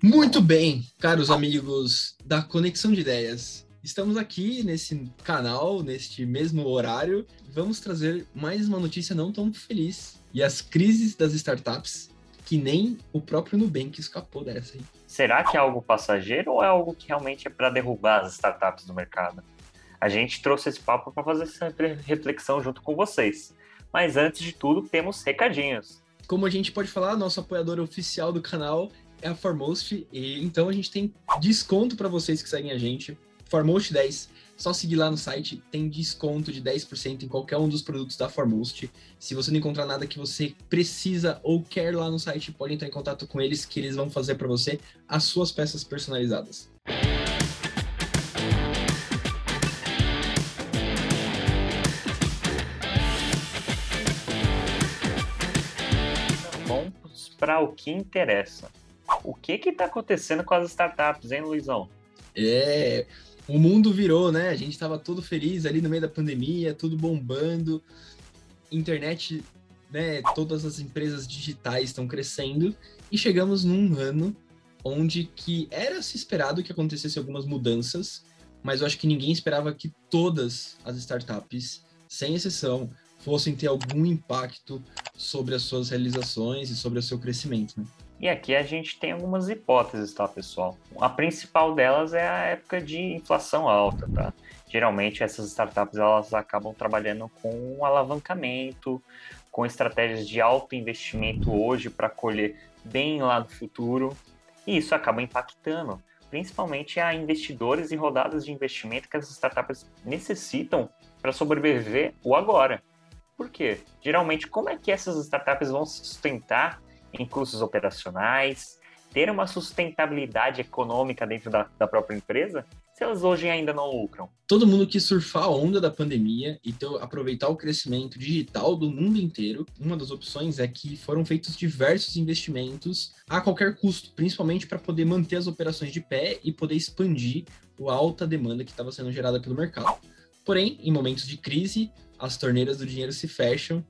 Muito bem, caros amigos da Conexão de Ideias. Estamos aqui nesse canal, neste mesmo horário. Vamos trazer mais uma notícia não tão feliz. E as crises das startups, que nem o próprio Nubank escapou dessa. Hein? Será que é algo passageiro ou é algo que realmente é para derrubar as startups do mercado? A gente trouxe esse papo para fazer essa reflexão junto com vocês. Mas antes de tudo, temos recadinhos. Como a gente pode falar, nosso apoiador oficial do canal é a Foremost, e então a gente tem desconto para vocês que seguem a gente. Foremost 10, só seguir lá no site, tem desconto de 10% em qualquer um dos produtos da Foremost. Se você não encontrar nada que você precisa ou quer lá no site, pode entrar em contato com eles que eles vão fazer para você as suas peças personalizadas. Vamos para o que interessa. O que está acontecendo com as startups, hein, Luizão? É, o mundo virou, né? A gente estava todo feliz ali no meio da pandemia, tudo bombando, internet, né? Todas as empresas digitais estão crescendo e chegamos num ano onde que era se esperado que acontecesse algumas mudanças, mas eu acho que ninguém esperava que todas as startups, sem exceção, fossem ter algum impacto sobre as suas realizações e sobre o seu crescimento. Né? E aqui a gente tem algumas hipóteses, tá, pessoal? A principal delas é a época de inflação alta, tá? Geralmente essas startups elas acabam trabalhando com alavancamento, com estratégias de alto investimento hoje para colher bem lá no futuro, e isso acaba impactando principalmente a investidores e rodadas de investimento que as startups necessitam para sobreviver o agora. Por quê? Geralmente, como é que essas startups vão se sustentar em custos operacionais, ter uma sustentabilidade econômica dentro da, da própria empresa, se elas hoje ainda não lucram? Todo mundo quis surfar a onda da pandemia e ter, aproveitar o crescimento digital do mundo inteiro. Uma das opções é que foram feitos diversos investimentos a qualquer custo, principalmente para poder manter as operações de pé e poder expandir a alta demanda que estava sendo gerada pelo mercado. Porém, em momentos de crise, as torneiras do dinheiro se fecham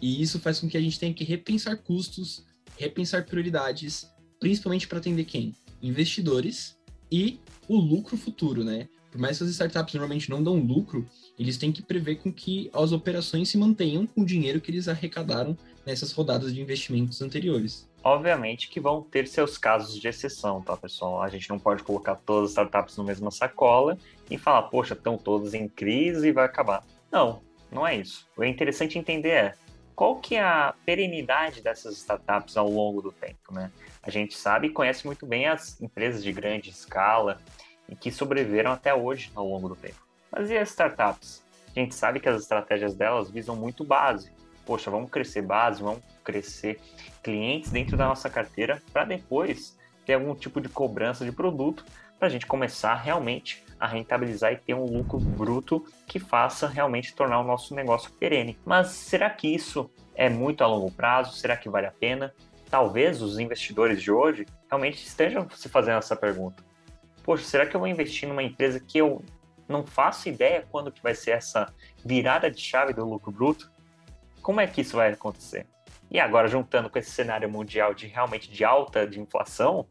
e isso faz com que a gente tenha que repensar custos, repensar prioridades, principalmente para atender quem? Investidores e o lucro futuro, né? Por mais que as startups normalmente não dão lucro, eles têm que prever com que as operações se mantenham com o dinheiro que eles arrecadaram nessas rodadas de investimentos anteriores. Obviamente que vão ter seus casos de exceção, tá, pessoal? A gente não pode colocar todas as startups na mesma sacola e falar, poxa, estão todas em crise e vai acabar. Não, não é isso. O interessante entender é qual que é a perenidade dessas startups ao longo do tempo, né? A gente sabe e conhece muito bem as empresas de grande escala e que sobreviveram até hoje ao longo do tempo. Mas e as startups? A gente sabe que as estratégias delas visam muito base. Poxa, vamos crescer base, vamos crescer clientes dentro da nossa carteira para depois ter algum tipo de cobrança de produto para a gente começar realmente a rentabilizar e ter um lucro bruto que faça realmente tornar o nosso negócio perene. Mas será que isso é muito a longo prazo? Será que vale a pena? Talvez os investidores de hoje realmente estejam se fazendo essa pergunta. Poxa, será que eu vou investir numa empresa que eu não faço ideia quando que vai ser essa virada de chave do lucro bruto? Como é que isso vai acontecer? E agora, juntando com esse cenário mundial de realmente de alta de inflação,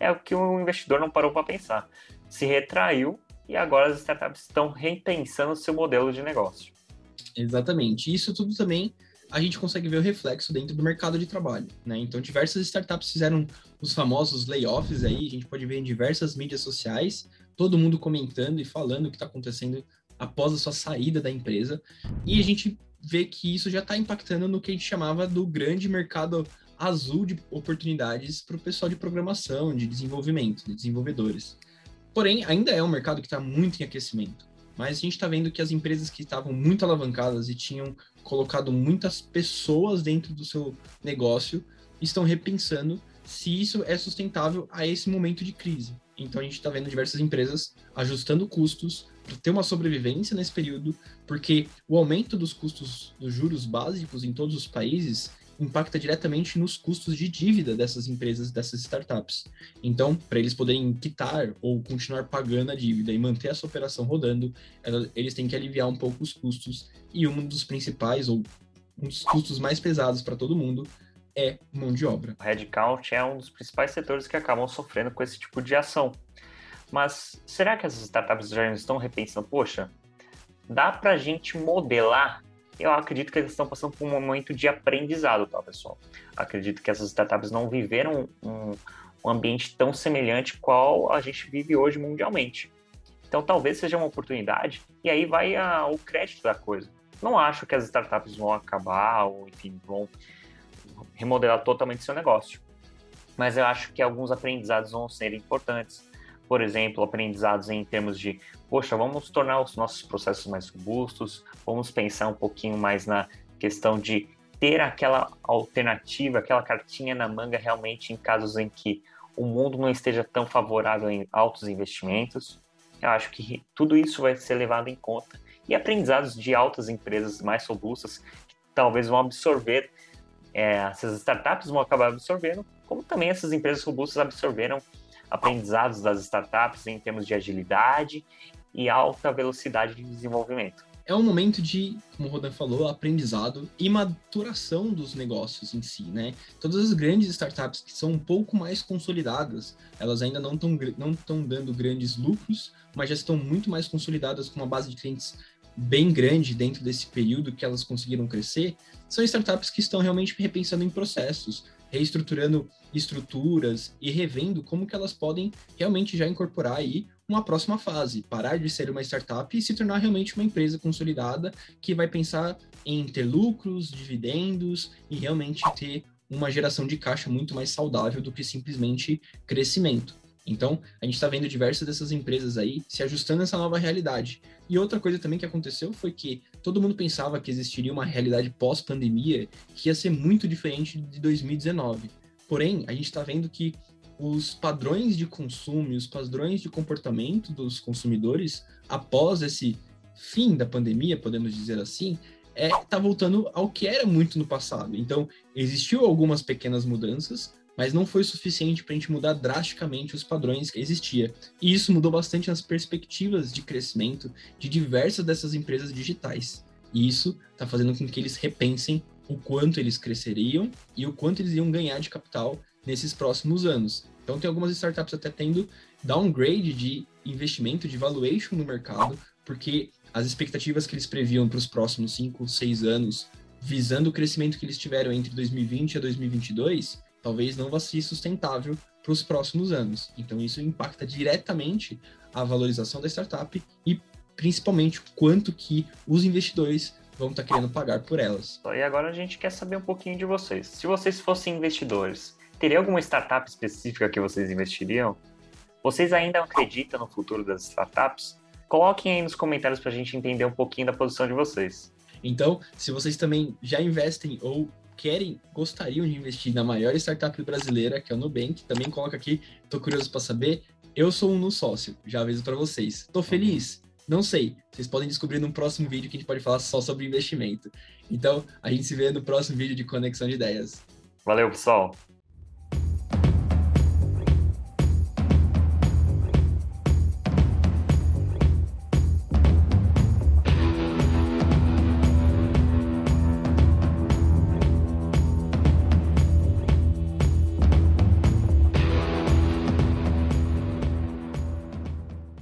é o que o investidor não parou para pensar. Se retraiu e agora as startups estão repensando o seu modelo de negócio. Exatamente. Isso tudo também a gente consegue ver o reflexo dentro do mercado de trabalho, né? Então, diversas startups fizeram os famosos layoffs aí, a gente pode ver em diversas mídias sociais, todo mundo comentando e falando o que está acontecendo após a sua saída da empresa, e a gente vê que isso já está impactando no que a gente chamava do grande mercado azul de oportunidades para o pessoal de programação, de desenvolvimento, de desenvolvedores. Porém, ainda é um mercado que está muito em aquecimento. Mas a gente está vendo que as empresas que estavam muito alavancadas e tinham colocado muitas pessoas dentro do seu negócio estão repensando se isso é sustentável a esse momento de crise. Então a gente está vendo diversas empresas ajustando custos para ter uma sobrevivência nesse período, porque o aumento dos custos dos juros básicos em todos os países impacta diretamente nos custos de dívida dessas empresas, dessas startups. Então, para eles poderem quitar ou continuar pagando a dívida e manter essa operação rodando, eles têm que aliviar um pouco os custos. E um dos principais, ou um dos custos mais pesados para todo mundo, é mão de obra. O headcount é um dos principais setores que acabam sofrendo com esse tipo de ação. Mas será que as startups já estão repensando? Poxa, dá para a gente modelar? Eu acredito que eles estão passando por um momento de aprendizado, tá, pessoal? Acredito que essas startups não viveram um, um ambiente tão semelhante qual a gente vive hoje mundialmente. Então, talvez seja uma oportunidade, e aí vai a, o crédito da coisa. Não acho que as startups vão acabar, ou enfim, vão remodelar totalmente seu negócio. Mas eu acho que alguns aprendizados vão ser importantes. Por exemplo, aprendizados em termos de, poxa, vamos tornar os nossos processos mais robustos, vamos pensar um pouquinho mais na questão de ter aquela alternativa, aquela cartinha na manga realmente em casos em que o mundo não esteja tão favorável em altos investimentos. Eu acho que tudo isso vai ser levado em conta. E aprendizados de altas empresas mais robustas que talvez vão absorver é, essas startups vão acabar absorvendo, como também essas empresas robustas absorveram aprendizados das startups em termos de agilidade e alta velocidade de desenvolvimento. É um momento de, como o Rodan falou, aprendizado e maturação dos negócios em si, né? Todas as grandes startups que são um pouco mais consolidadas, elas ainda não estão não estão dando grandes lucros, mas já estão muito mais consolidadas com uma base de clientes bem grande dentro desse período que elas conseguiram crescer, são startups que estão realmente repensando em processos, reestruturando estruturas e revendo como que elas podem realmente já incorporar aí uma próxima fase, parar de ser uma startup e se tornar realmente uma empresa consolidada que vai pensar em ter lucros, dividendos e realmente ter uma geração de caixa muito mais saudável do que simplesmente crescimento. Então, a gente está vendo diversas dessas empresas aí se ajustando a essa nova realidade. E outra coisa também que aconteceu foi que todo mundo pensava que existiria uma realidade pós-pandemia que ia ser muito diferente de 2019. Porém, a gente está vendo que os padrões de consumo os padrões de comportamento dos consumidores após esse fim da pandemia, podemos dizer assim, é tá voltando ao que era muito no passado. Então, existiu algumas pequenas mudanças, mas não foi suficiente para a gente mudar drasticamente os padrões que existia. E isso mudou bastante as perspectivas de crescimento de diversas dessas empresas digitais. E isso está fazendo com que eles repensem o quanto eles cresceriam e o quanto eles iam ganhar de capital nesses próximos anos. Então tem algumas startups até tendo downgrade de investimento, de valuation no mercado, porque as expectativas que eles previam para os próximos 5, 6 anos, visando o crescimento que eles tiveram entre 2020 e 2022, talvez não vá ser sustentável para os próximos anos. Então, isso impacta diretamente a valorização da startup e principalmente quanto que os investidores vão estar tá querendo pagar por elas. E agora a gente quer saber um pouquinho de vocês. Se vocês fossem investidores, teria alguma startup específica que vocês investiriam? Vocês ainda acreditam no futuro das startups? Coloquem aí nos comentários para a gente entender um pouquinho da posição de vocês. Então, se vocês também já investem ou querem, gostariam de investir na maior startup brasileira, que é o Nubank, também coloca aqui, tô curioso para saber. Eu sou um no sócio, já aviso para vocês. Tô feliz? Não sei. Vocês podem descobrir no próximo vídeo que a gente pode falar só sobre investimento. Então, a gente se vê no próximo vídeo de Conexão de Ideias. Valeu, pessoal.